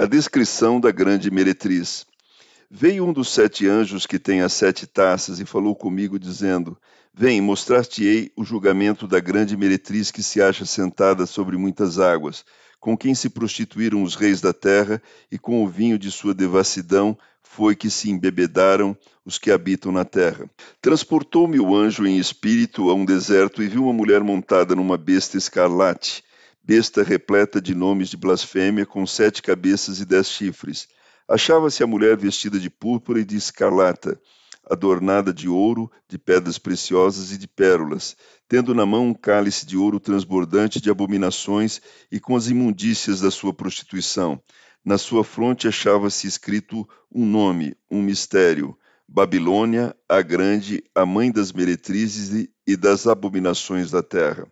A descrição da grande meretriz. Veio um dos sete anjos que tem as sete taças e falou comigo, dizendo: Vem, mostrar-te-ei o julgamento da grande meretriz que se acha sentada sobre muitas águas, com quem se prostituíram os reis da terra, e com o vinho de sua devassidão foi que se embebedaram os que habitam na terra. Transportou-me o anjo em espírito a um deserto e viu uma mulher montada numa besta escarlate besta repleta de nomes de blasfêmia, com sete cabeças e dez chifres. Achava-se a mulher vestida de púrpura e de escarlata, adornada de ouro, de pedras preciosas e de pérolas, tendo na mão um cálice de ouro transbordante de abominações e com as imundícias da sua prostituição. Na sua fronte achava-se escrito um nome, um mistério: Babilônia, a grande, a mãe das meretrizes e das abominações da terra.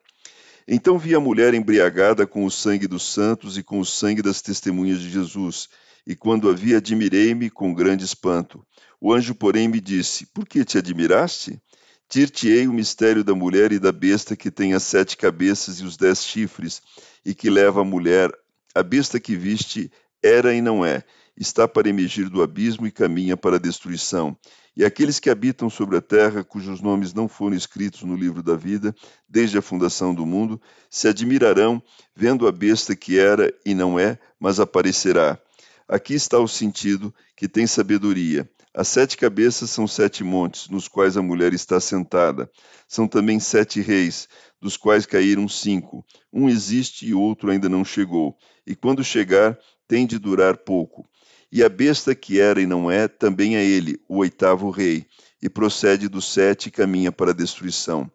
Então vi a mulher embriagada com o sangue dos santos e com o sangue das testemunhas de Jesus. E quando a vi, admirei-me com grande espanto. O anjo, porém, me disse: Por que te admiraste? Dir-te-ei o mistério da mulher e da besta que tem as sete cabeças e os dez chifres, e que leva a mulher. A besta que viste era e não é, está para emergir do abismo e caminha para a destruição. E aqueles que habitam sobre a terra, cujos nomes não foram escritos no livro da vida, desde a fundação do mundo, se admirarão, vendo a besta que era e não é, mas aparecerá. Aqui está o sentido que tem sabedoria. As sete cabeças são sete montes, nos quais a mulher está sentada. São também sete reis, dos quais caíram cinco. Um existe e outro ainda não chegou. E quando chegar, tem de durar pouco. E a besta que era e não é, também é ele, o oitavo rei, e procede do sete e caminha para a destruição.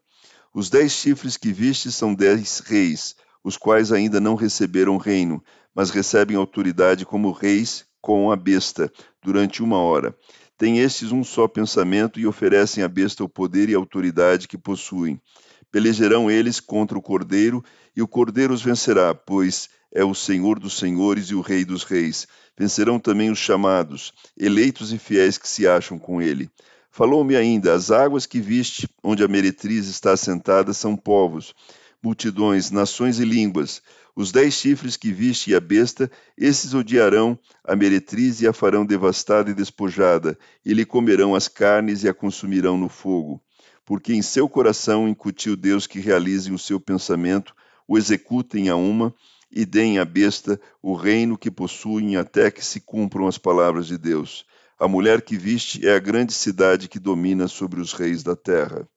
Os dez chifres que viste são dez reis, os quais ainda não receberam reino, mas recebem autoridade como reis com a besta, durante uma hora. Têm estes um só pensamento e oferecem à besta o poder e a autoridade que possuem. Pelejarão eles contra o cordeiro, e o cordeiro os vencerá, pois é o Senhor dos senhores e o Rei dos reis. Vencerão também os chamados, eleitos e fiéis que se acham com ele. Falou-me ainda: as águas que viste, onde a meretriz está assentada, são povos, multidões, nações e línguas. Os dez chifres que viste e a besta, esses odiarão a meretriz e a farão devastada e despojada, e lhe comerão as carnes e a consumirão no fogo. Porque em seu coração incutiu Deus que realizem o seu pensamento, o executem a uma, e deem à besta o reino que possuem até que se cumpram as palavras de Deus. A mulher que viste é a grande cidade que domina sobre os reis da terra.